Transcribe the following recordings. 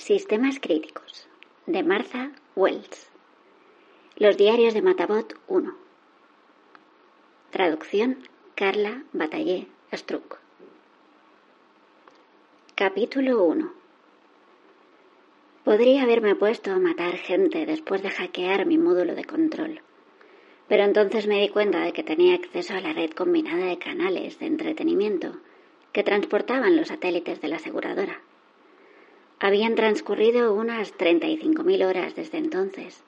Sistemas críticos, de Martha Wells. Los diarios de Matabot 1. Traducción Carla Batallé Struck. Capítulo 1. Podría haberme puesto a matar gente después de hackear mi módulo de control, pero entonces me di cuenta de que tenía acceso a la red combinada de canales de entretenimiento que transportaban los satélites de la aseguradora. Habían transcurrido unas 35.000 horas desde entonces,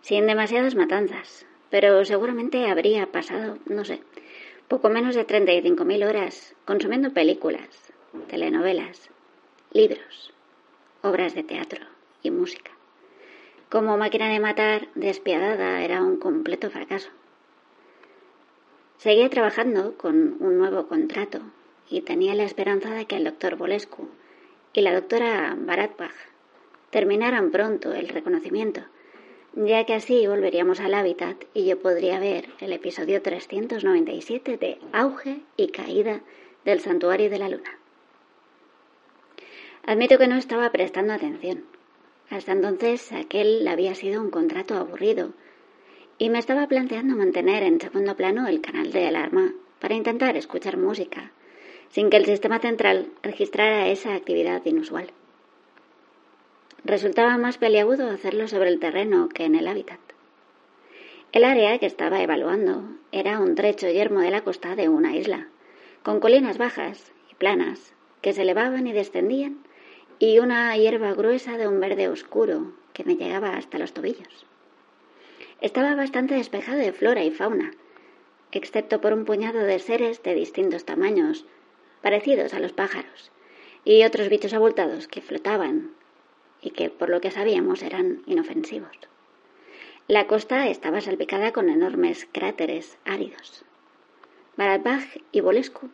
sin demasiadas matanzas, pero seguramente habría pasado, no sé, poco menos de 35.000 horas consumiendo películas, telenovelas, libros, obras de teatro y música. Como máquina de matar despiadada era un completo fracaso. Seguía trabajando con un nuevo contrato y tenía la esperanza de que el doctor Bolescu y la doctora Baratbach terminaran pronto el reconocimiento, ya que así volveríamos al hábitat y yo podría ver el episodio 397 de Auge y Caída del Santuario de la Luna. Admito que no estaba prestando atención. Hasta entonces aquel había sido un contrato aburrido y me estaba planteando mantener en segundo plano el canal de alarma para intentar escuchar música sin que el sistema central registrara esa actividad inusual. Resultaba más peliagudo hacerlo sobre el terreno que en el hábitat. El área que estaba evaluando era un trecho yermo de la costa de una isla, con colinas bajas y planas que se elevaban y descendían y una hierba gruesa de un verde oscuro que me llegaba hasta los tobillos. Estaba bastante despejado de flora y fauna, excepto por un puñado de seres de distintos tamaños parecidos a los pájaros, y otros bichos abultados que flotaban y que, por lo que sabíamos, eran inofensivos. La costa estaba salpicada con enormes cráteres áridos. Baratbach y Bolescu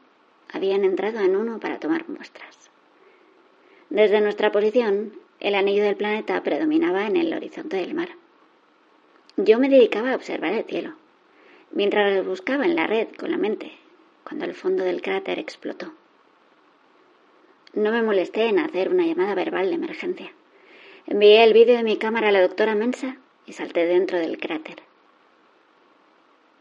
habían entrado en uno para tomar muestras. Desde nuestra posición, el anillo del planeta predominaba en el horizonte del mar. Yo me dedicaba a observar el cielo, mientras buscaba en la red con la mente cuando el fondo del cráter explotó. No me molesté en hacer una llamada verbal de emergencia. Envié el vídeo de mi cámara a la doctora Mensa y salté dentro del cráter.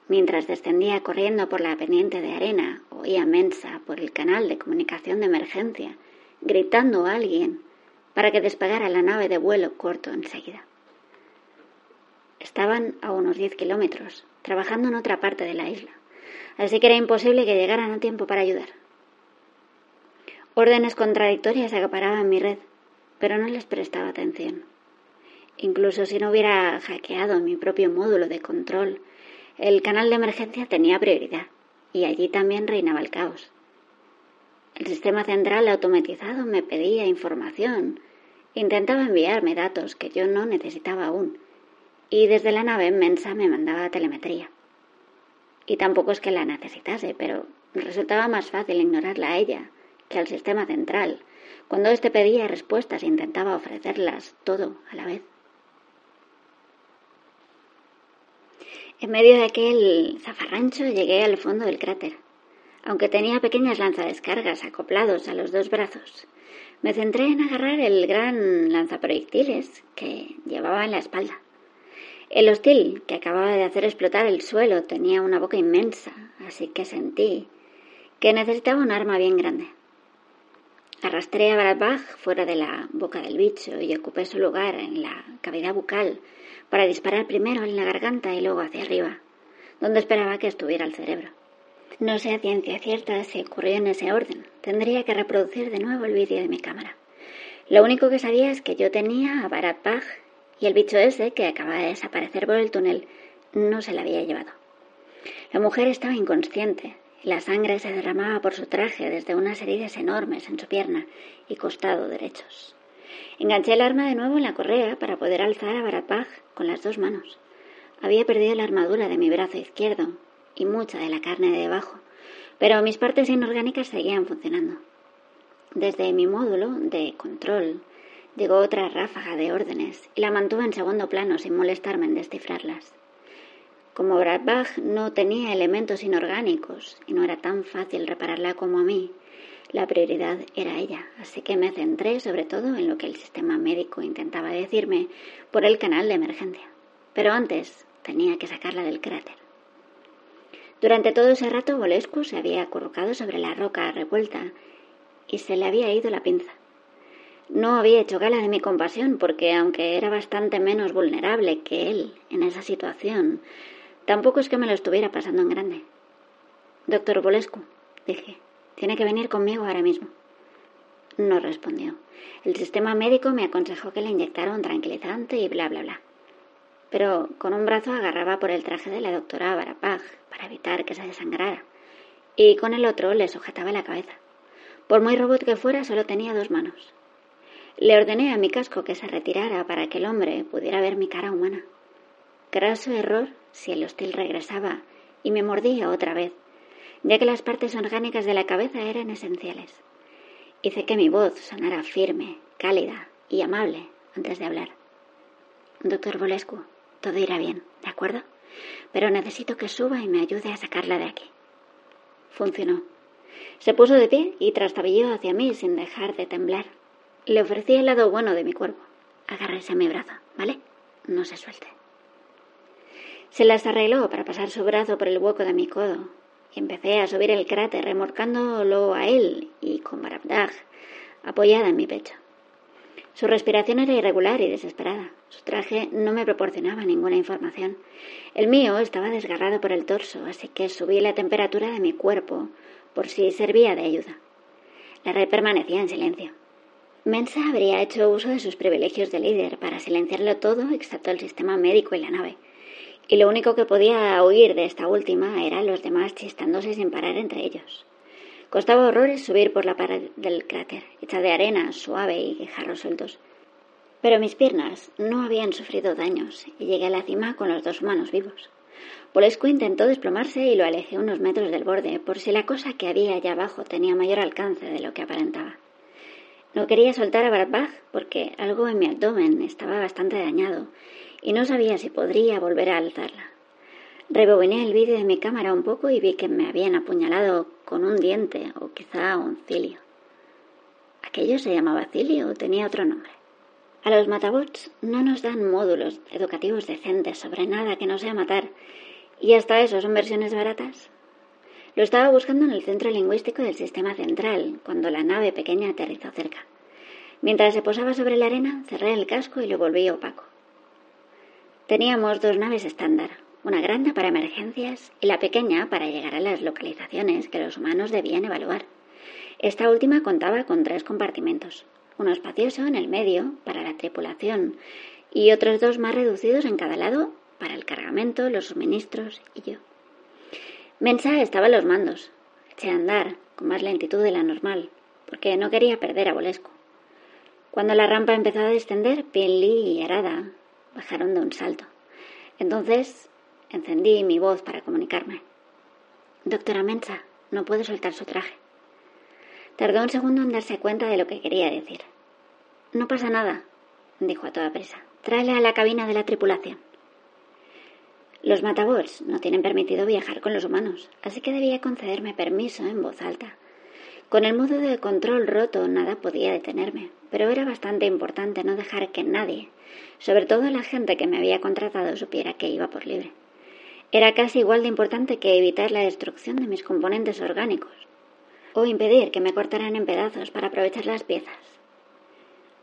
Mientras descendía corriendo por la pendiente de arena, oía Mensa por el canal de comunicación de emergencia, gritando a alguien para que despegara la nave de vuelo corto enseguida. Estaban a unos diez kilómetros, trabajando en otra parte de la isla así que era imposible que llegaran a tiempo para ayudar. Órdenes contradictorias acaparaban mi red, pero no les prestaba atención. Incluso si no hubiera hackeado mi propio módulo de control, el canal de emergencia tenía prioridad y allí también reinaba el caos. El sistema central automatizado me pedía información, intentaba enviarme datos que yo no necesitaba aún, y desde la nave inmensa me mandaba telemetría. Y tampoco es que la necesitase, pero resultaba más fácil ignorarla a ella que al sistema central, cuando éste pedía respuestas e intentaba ofrecerlas todo a la vez. En medio de aquel zafarrancho llegué al fondo del cráter. Aunque tenía pequeñas lanzadescargas acoplados a los dos brazos, me centré en agarrar el gran lanzaproyectiles que llevaba en la espalda. El hostil, que acababa de hacer explotar el suelo, tenía una boca inmensa, así que sentí que necesitaba un arma bien grande. Arrastré a Bradbach fuera de la boca del bicho y ocupé su lugar en la cavidad bucal para disparar primero en la garganta y luego hacia arriba, donde esperaba que estuviera el cerebro. No sé a ciencia cierta si ocurrió en ese orden. Tendría que reproducir de nuevo el vídeo de mi cámara. Lo único que sabía es que yo tenía a Barat y el bicho ese, que acababa de desaparecer por el túnel, no se la había llevado. La mujer estaba inconsciente la sangre se derramaba por su traje desde unas heridas enormes en su pierna y costado derechos. Enganché el arma de nuevo en la correa para poder alzar a Baratbach con las dos manos. Había perdido la armadura de mi brazo izquierdo y mucha de la carne de debajo, pero mis partes inorgánicas seguían funcionando. Desde mi módulo de control Llegó otra ráfaga de órdenes y la mantuve en segundo plano sin molestarme en descifrarlas. Como Bradbach no tenía elementos inorgánicos y no era tan fácil repararla como a mí, La prioridad era ella, así que me centré sobre todo en lo que el sistema médico intentaba decirme por el canal de emergencia. Pero antes tenía que sacarla del cráter. Durante todo ese rato Volescu se había acurrucado sobre la roca revuelta y se le había ido la pinza. No había hecho gala de mi compasión porque, aunque era bastante menos vulnerable que él en esa situación, tampoco es que me lo estuviera pasando en grande. Doctor Volescu, dije, tiene que venir conmigo ahora mismo. No respondió. El sistema médico me aconsejó que le inyectara un tranquilizante y bla, bla, bla. Pero con un brazo agarraba por el traje de la doctora Barapag para evitar que se desangrara, y con el otro le sujetaba la cabeza. Por muy robot que fuera, solo tenía dos manos. Le ordené a mi casco que se retirara para que el hombre pudiera ver mi cara humana. Graso error si el hostil regresaba y me mordía otra vez, ya que las partes orgánicas de la cabeza eran esenciales. Hice que mi voz sonara firme, cálida y amable antes de hablar. Doctor Volescu, todo irá bien, ¿de acuerdo? Pero necesito que suba y me ayude a sacarla de aquí. Funcionó. Se puso de pie y trastabilló hacia mí sin dejar de temblar. Le ofrecí el lado bueno de mi cuerpo. Agárrese a mi brazo, ¿vale? No se suelte. Se las arregló para pasar su brazo por el hueco de mi codo Empecé a subir el cráter remorcándolo a él y con Barabdag apoyada en mi pecho. Su respiración era irregular y desesperada. Su traje no me proporcionaba ninguna información. El mío estaba desgarrado por el torso, así que subí la temperatura de mi cuerpo por si servía de ayuda. La red permanecía en silencio. Mensa habría hecho uso de sus privilegios de líder para silenciarlo todo excepto el sistema médico y la nave y lo único que podía oír de esta última eran los demás chistándose sin parar entre ellos. Costaba horrores subir por la pared del cráter, hecha de arena suave y guijarros sueltos. Pero mis piernas no habían sufrido daños y llegué a la cima con los dos humanos vivos. Polescu intentó desplomarse y lo alejé unos metros del borde por si la cosa que había allá abajo tenía mayor alcance de lo que aparentaba. No quería soltar a Barbach porque algo en mi abdomen estaba bastante dañado y no sabía si podría volver a alzarla. Rebobiné el vídeo de mi cámara un poco y vi que me habían apuñalado con un diente o quizá un cilio. ¿Aquello se llamaba cilio o tenía otro nombre? A los matabots no nos dan módulos educativos decentes sobre nada que no sea matar, y hasta eso son versiones baratas. Lo estaba buscando en el centro lingüístico del sistema central, cuando la nave pequeña aterrizó cerca. Mientras se posaba sobre la arena, cerré el casco y lo volví opaco. Teníamos dos naves estándar, una grande para emergencias y la pequeña para llegar a las localizaciones que los humanos debían evaluar. Esta última contaba con tres compartimentos, uno espacioso en el medio para la tripulación y otros dos más reducidos en cada lado para el cargamento, los suministros y yo. Mensa estaba en los mandos. Eché a andar con más lentitud de la normal, porque no quería perder a Bolesco. Cuando la rampa empezó a descender, Pinley y Arada bajaron de un salto. Entonces encendí mi voz para comunicarme. Doctora Mensa, no puedo soltar su traje. Tardó un segundo en darse cuenta de lo que quería decir. No pasa nada, dijo a toda prisa. Tráele a la cabina de la tripulación. Los matabots no tienen permitido viajar con los humanos, así que debía concederme permiso en voz alta. Con el modo de control roto nada podía detenerme, pero era bastante importante no dejar que nadie, sobre todo la gente que me había contratado, supiera que iba por libre. Era casi igual de importante que evitar la destrucción de mis componentes orgánicos, o impedir que me cortaran en pedazos para aprovechar las piezas.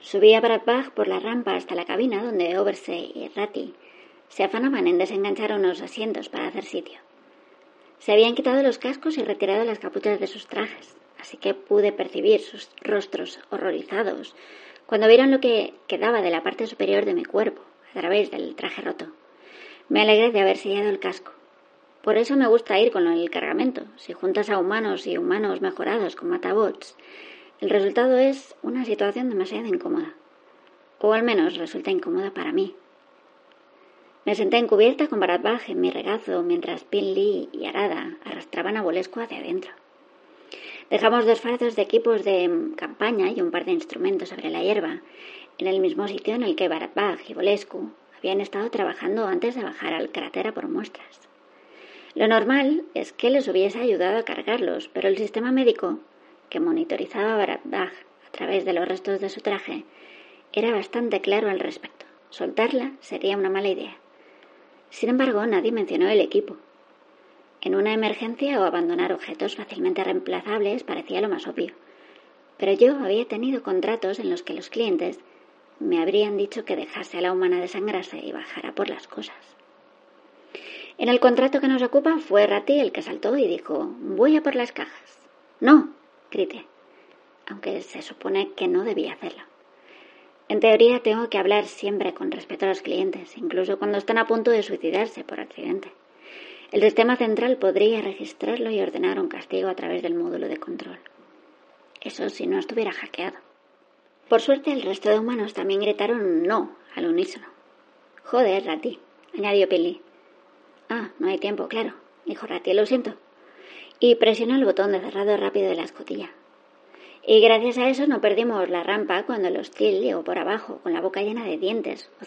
Subí a Bradbach por la rampa hasta la cabina donde Oversee y Ratty se afanaban en desenganchar unos asientos para hacer sitio. Se habían quitado los cascos y retirado las capuchas de sus trajes, así que pude percibir sus rostros horrorizados cuando vieron lo que quedaba de la parte superior de mi cuerpo a través del traje roto. Me alegré de haber sellado el casco. Por eso me gusta ir con el cargamento. Si juntas a humanos y humanos mejorados con matabots, el resultado es una situación demasiado incómoda. O al menos resulta incómoda para mí. Me senté encubierta con Baradbaj en mi regazo mientras Pinley y Arada arrastraban a Bolesco hacia adentro. Dejamos dos farzos de equipos de campaña y un par de instrumentos sobre la hierba, en el mismo sitio en el que Baratbag y Bolescu habían estado trabajando antes de bajar al cráter por muestras. Lo normal es que les hubiese ayudado a cargarlos, pero el sistema médico que monitorizaba a a través de los restos de su traje, era bastante claro al respecto. Soltarla sería una mala idea. Sin embargo, nadie mencionó el equipo. En una emergencia o abandonar objetos fácilmente reemplazables parecía lo más obvio. Pero yo había tenido contratos en los que los clientes me habrían dicho que dejase a la humana desangrarse y bajara por las cosas. En el contrato que nos ocupa fue Rati el que saltó y dijo Voy a por las cajas. No, grité, aunque se supone que no debía hacerlo. En teoría tengo que hablar siempre con respeto a los clientes, incluso cuando están a punto de suicidarse por accidente. El sistema central podría registrarlo y ordenar un castigo a través del módulo de control. Eso si no estuviera hackeado. Por suerte, el resto de humanos también gritaron no al unísono. Joder, Rati, añadió Pili. Ah, no hay tiempo, claro, dijo Rati, lo siento. Y presionó el botón de cerrado rápido de la escotilla. Y gracias a eso no perdimos la rampa cuando el hostil llegó por abajo, con la boca llena de dientes o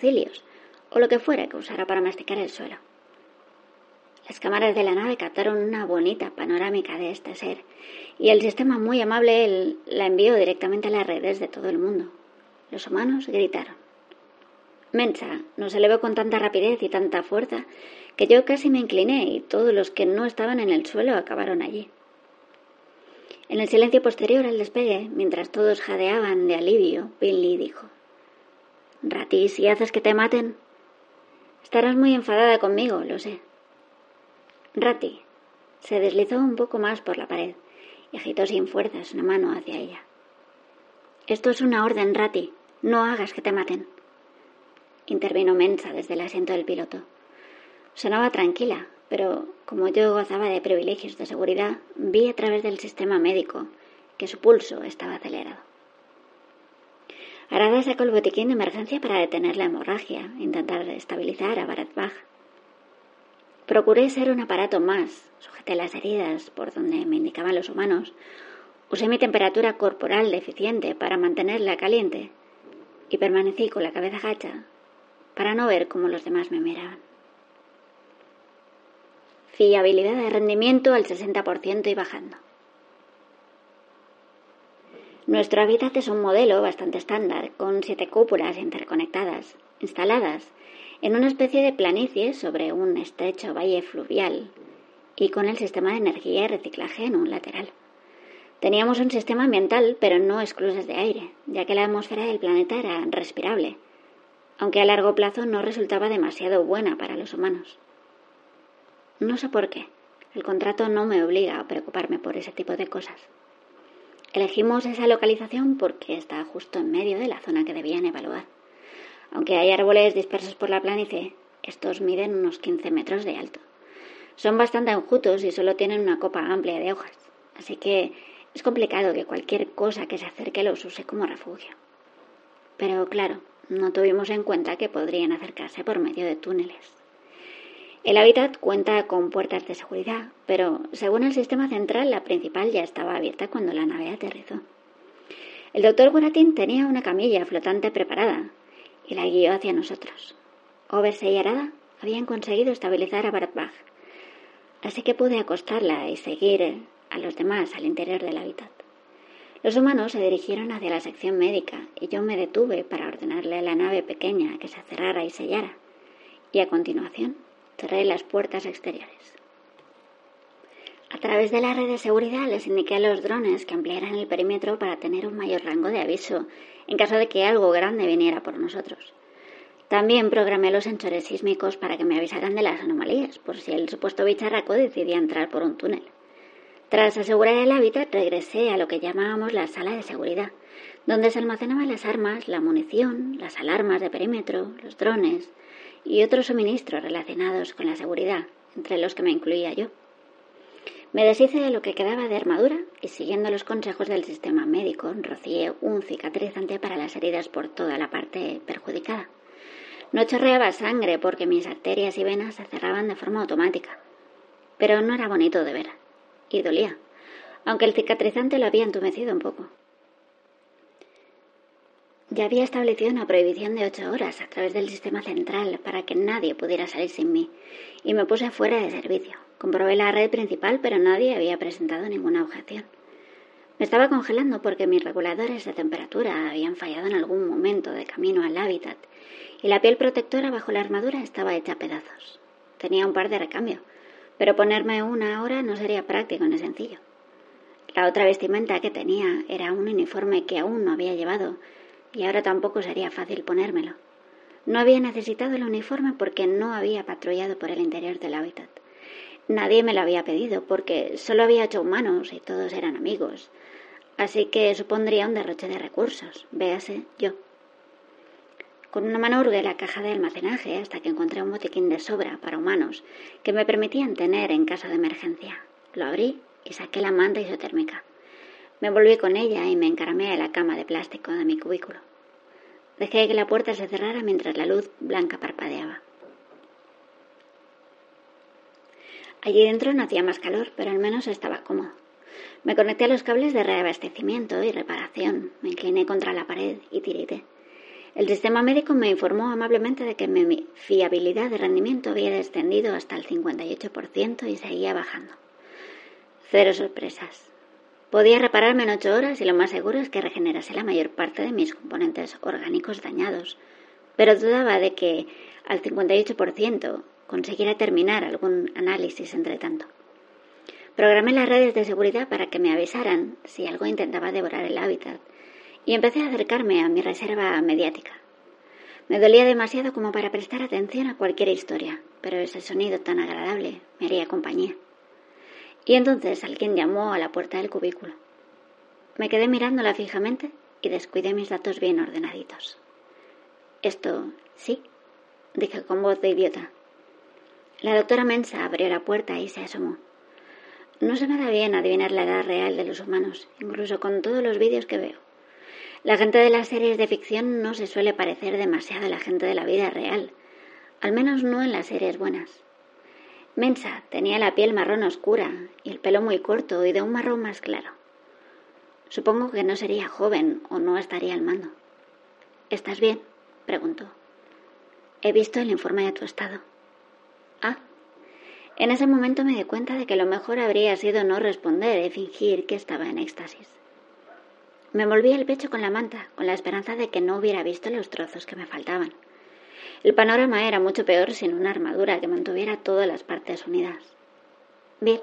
o lo que fuera que usara para masticar el suelo. Las cámaras de la nave captaron una bonita panorámica de este ser, y el sistema muy amable la envió directamente a las redes de todo el mundo. Los humanos gritaron. Mensa nos elevó con tanta rapidez y tanta fuerza que yo casi me incliné y todos los que no estaban en el suelo acabaron allí. En el silencio posterior al despegue, mientras todos jadeaban de alivio, Billy dijo: Rati, si haces que te maten. Estarás muy enfadada conmigo, lo sé. Rati se deslizó un poco más por la pared y agitó sin fuerzas una mano hacia ella. Esto es una orden, Rati. No hagas que te maten. Intervino Mensa desde el asiento del piloto. Sonaba tranquila, pero como yo gozaba de privilegios de seguridad, vi a través del sistema médico que su pulso estaba acelerado. Arada sacó el botiquín de emergencia para detener la hemorragia intentar estabilizar a Baratbach. Procuré ser un aparato más, sujeté las heridas por donde me indicaban los humanos, usé mi temperatura corporal deficiente para mantenerla caliente y permanecí con la cabeza gacha para no ver cómo los demás me miraban. Fiabilidad de rendimiento al 60% y bajando. Nuestro hábitat es un modelo bastante estándar, con siete cúpulas interconectadas, instaladas en una especie de planicie sobre un estrecho valle fluvial y con el sistema de energía y reciclaje en un lateral. Teníamos un sistema ambiental, pero no esclusas de aire, ya que la atmósfera del planeta era respirable, aunque a largo plazo no resultaba demasiado buena para los humanos. No sé por qué. El contrato no me obliga a preocuparme por ese tipo de cosas. Elegimos esa localización porque está justo en medio de la zona que debían evaluar. Aunque hay árboles dispersos por la planicie, estos miden unos 15 metros de alto. Son bastante enjutos y solo tienen una copa amplia de hojas, así que es complicado que cualquier cosa que se acerque los use como refugio. Pero claro, no tuvimos en cuenta que podrían acercarse por medio de túneles. El hábitat cuenta con puertas de seguridad, pero según el sistema central, la principal ya estaba abierta cuando la nave aterrizó. El doctor Guaratín tenía una camilla flotante preparada y la guió hacia nosotros. Overse y Arada habían conseguido estabilizar a Baratbach, así que pude acostarla y seguir a los demás al interior del hábitat. Los humanos se dirigieron hacia la sección médica y yo me detuve para ordenarle a la nave pequeña que se cerrara y sellara. Y a continuación cerré las puertas exteriores. A través de la red de seguridad les indiqué a los drones que ampliaran el perímetro para tener un mayor rango de aviso en caso de que algo grande viniera por nosotros. También programé los sensores sísmicos para que me avisaran de las anomalías, por si el supuesto bicharraco decidía entrar por un túnel. Tras asegurar el hábitat, regresé a lo que llamábamos la sala de seguridad, donde se almacenaban las armas, la munición, las alarmas de perímetro, los drones, y otros suministros relacionados con la seguridad, entre los que me incluía yo. Me deshice de lo que quedaba de armadura y siguiendo los consejos del sistema médico, rocié un cicatrizante para las heridas por toda la parte perjudicada. No chorreaba sangre porque mis arterias y venas se cerraban de forma automática, pero no era bonito de ver y dolía, aunque el cicatrizante lo había entumecido un poco. Ya había establecido una prohibición de ocho horas a través del sistema central para que nadie pudiera salir sin mí, y me puse fuera de servicio. Comprobé la red principal, pero nadie había presentado ninguna objeción. Me estaba congelando porque mis reguladores de temperatura habían fallado en algún momento de camino al hábitat y la piel protectora bajo la armadura estaba hecha a pedazos. Tenía un par de recambio, pero ponerme una ahora no sería práctico ni sencillo. La otra vestimenta que tenía era un uniforme que aún no había llevado y ahora tampoco sería fácil ponérmelo. No había necesitado el uniforme porque no había patrullado por el interior del hábitat. Nadie me lo había pedido porque solo había ocho humanos y todos eran amigos. Así que supondría un derroche de recursos, véase yo. Con una mano hurgué la caja de almacenaje hasta que encontré un botiquín de sobra para humanos que me permitían tener en caso de emergencia. Lo abrí y saqué la manta isotérmica. Me volví con ella y me encaramé a la cama de plástico de mi cubículo. Dejé que la puerta se cerrara mientras la luz blanca parpadeaba. Allí dentro no hacía más calor, pero al menos estaba cómodo. Me conecté a los cables de reabastecimiento y reparación, me incliné contra la pared y tirité. El sistema médico me informó amablemente de que mi fiabilidad de rendimiento había descendido hasta el 58% y seguía bajando. Cero sorpresas. Podía repararme en ocho horas y lo más seguro es que regenerase la mayor parte de mis componentes orgánicos dañados, pero dudaba de que al 58% consiguiera terminar algún análisis entre tanto. Programé las redes de seguridad para que me avisaran si algo intentaba devorar el hábitat y empecé a acercarme a mi reserva mediática. Me dolía demasiado como para prestar atención a cualquier historia, pero ese sonido tan agradable me haría compañía. Y entonces alguien llamó a la puerta del cubículo. Me quedé mirándola fijamente y descuidé mis datos bien ordenaditos. Esto, sí, dije con voz de idiota. La doctora Mensa abrió la puerta y se asomó. No se me da bien adivinar la edad real de los humanos, incluso con todos los vídeos que veo. La gente de las series de ficción no se suele parecer demasiado a la gente de la vida real, al menos no en las series buenas. Mensa tenía la piel marrón oscura y el pelo muy corto y de un marrón más claro. Supongo que no sería joven o no estaría al mando. ¿Estás bien? preguntó. He visto el informe de tu estado. Ah. En ese momento me di cuenta de que lo mejor habría sido no responder y fingir que estaba en éxtasis. Me envolví el pecho con la manta, con la esperanza de que no hubiera visto los trozos que me faltaban. El panorama era mucho peor sin una armadura que mantuviera todas las partes unidas. Bien.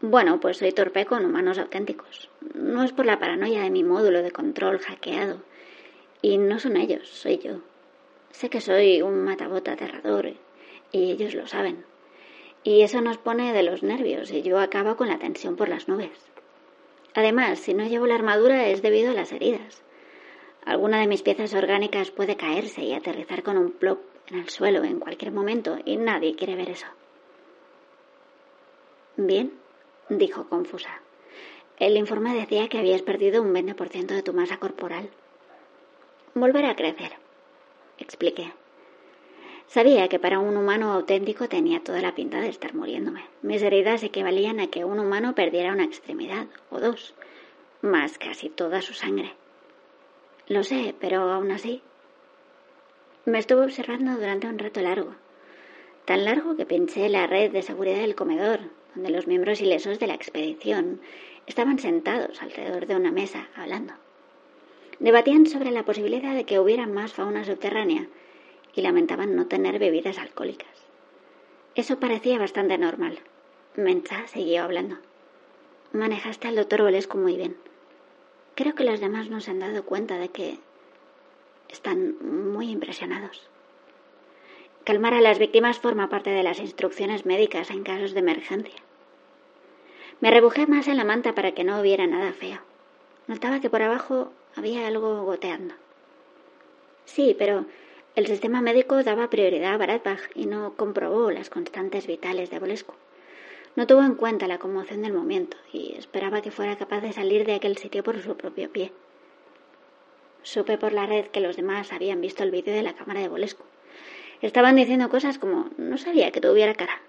Bueno, pues soy torpe con humanos auténticos. No es por la paranoia de mi módulo de control hackeado. Y no son ellos, soy yo. Sé que soy un matabota aterrador y ellos lo saben. Y eso nos pone de los nervios y yo acabo con la tensión por las nubes. Además, si no llevo la armadura es debido a las heridas. Alguna de mis piezas orgánicas puede caerse y aterrizar con un plop en el suelo en cualquier momento y nadie quiere ver eso. Bien, dijo confusa. El informe decía que habías perdido un 20% de tu masa corporal. Volverá a crecer, expliqué. Sabía que para un humano auténtico tenía toda la pinta de estar muriéndome. Mis heridas equivalían a que un humano perdiera una extremidad o dos, más casi toda su sangre. Lo sé, pero aún así. Me estuve observando durante un rato largo, tan largo que pinché la red de seguridad del comedor, donde los miembros ilesos de la expedición estaban sentados alrededor de una mesa hablando. Debatían sobre la posibilidad de que hubiera más fauna subterránea y lamentaban no tener bebidas alcohólicas. Eso parecía bastante normal. Mencha siguió hablando. Manejaste al doctor Olescu muy bien. Creo que los demás no se han dado cuenta de que están muy impresionados. Calmar a las víctimas forma parte de las instrucciones médicas en casos de emergencia. Me rebujé más en la manta para que no hubiera nada feo. Notaba que por abajo había algo goteando. Sí, pero el sistema médico daba prioridad a Baratbach y no comprobó las constantes vitales de Bolescu. No tuvo en cuenta la conmoción del momento y esperaba que fuera capaz de salir de aquel sitio por su propio pie. Supe por la red que los demás habían visto el vídeo de la cámara de Bolescu. Estaban diciendo cosas como no sabía que tuviera cara.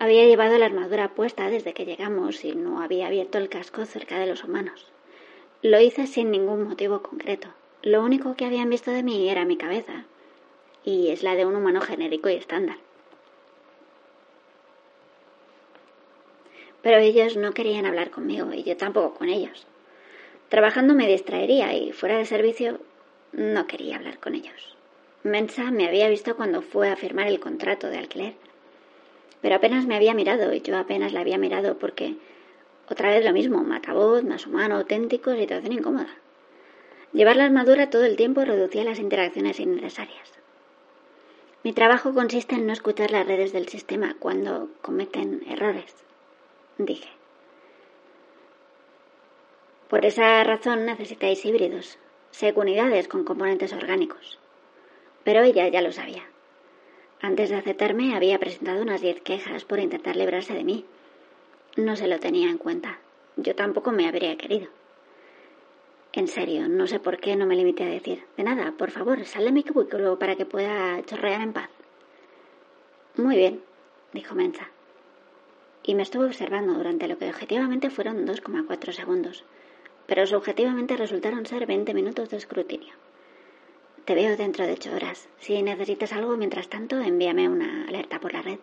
Había llevado la armadura puesta desde que llegamos y no había abierto el casco cerca de los humanos. Lo hice sin ningún motivo concreto. Lo único que habían visto de mí era mi cabeza, y es la de un humano genérico y estándar. Pero ellos no querían hablar conmigo y yo tampoco con ellos. Trabajando me distraería y fuera de servicio no quería hablar con ellos. Mensa me había visto cuando fue a firmar el contrato de alquiler. Pero apenas me había mirado y yo apenas la había mirado porque otra vez lo mismo, matavoz, más humano, auténtico, situación incómoda. Llevar la armadura todo el tiempo reducía las interacciones innecesarias. Mi trabajo consiste en no escuchar las redes del sistema cuando cometen errores, dije. Por esa razón necesitáis híbridos, unidades con componentes orgánicos. Pero ella ya lo sabía. Antes de aceptarme había presentado unas diez quejas por intentar librarse de mí. No se lo tenía en cuenta. Yo tampoco me habría querido. En serio, no sé por qué no me limité a decir, de nada, por favor, sal de mi cubículo para que pueda chorrear en paz. Muy bien, dijo Mensa. Y me estuvo observando durante lo que objetivamente fueron 2,4 segundos, pero subjetivamente resultaron ser 20 minutos de escrutinio. Te veo dentro de ocho horas. Si necesitas algo, mientras tanto, envíame una alerta por la red.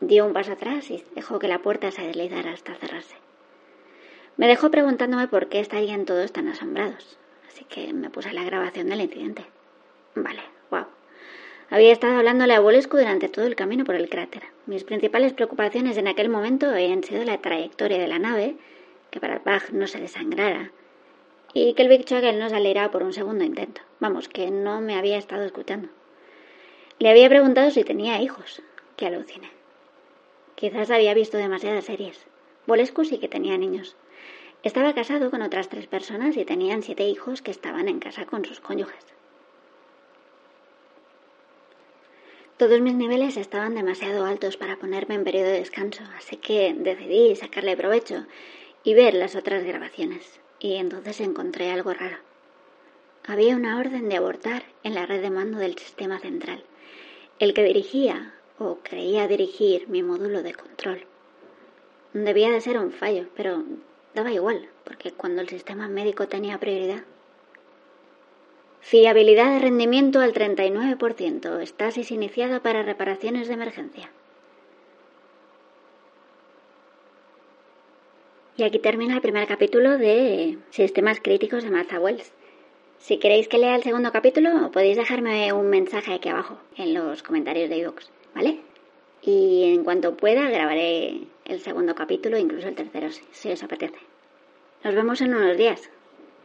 Dio un paso atrás y dejó que la puerta se deslizara hasta cerrarse. Me dejó preguntándome por qué estarían todos tan asombrados, así que me puse la grabación del incidente. Vale. Había estado hablándole a Bolescu durante todo el camino por el cráter. Mis principales preocupaciones en aquel momento habían sido la trayectoria de la nave, que para Bach no se desangrara, y que el Big Chagel no saliera por un segundo intento. Vamos, que no me había estado escuchando. Le había preguntado si tenía hijos, que aluciné. Quizás había visto demasiadas series. Bolescu sí que tenía niños. Estaba casado con otras tres personas y tenían siete hijos que estaban en casa con sus cónyuges. Todos mis niveles estaban demasiado altos para ponerme en periodo de descanso, así que decidí sacarle provecho y ver las otras grabaciones. Y entonces encontré algo raro. Había una orden de abortar en la red de mando del sistema central, el que dirigía o creía dirigir mi módulo de control. Debía de ser un fallo, pero Daba igual, porque cuando el sistema médico tenía prioridad. Fiabilidad de rendimiento al 39%. Estasis iniciada para reparaciones de emergencia. Y aquí termina el primer capítulo de Sistemas Críticos de Martha Wells. Si queréis que lea el segundo capítulo, podéis dejarme un mensaje aquí abajo, en los comentarios de iVoox, ¿vale? Y en cuanto pueda, grabaré el segundo capítulo, incluso el tercero, si os apetece. Nos vemos en unos días.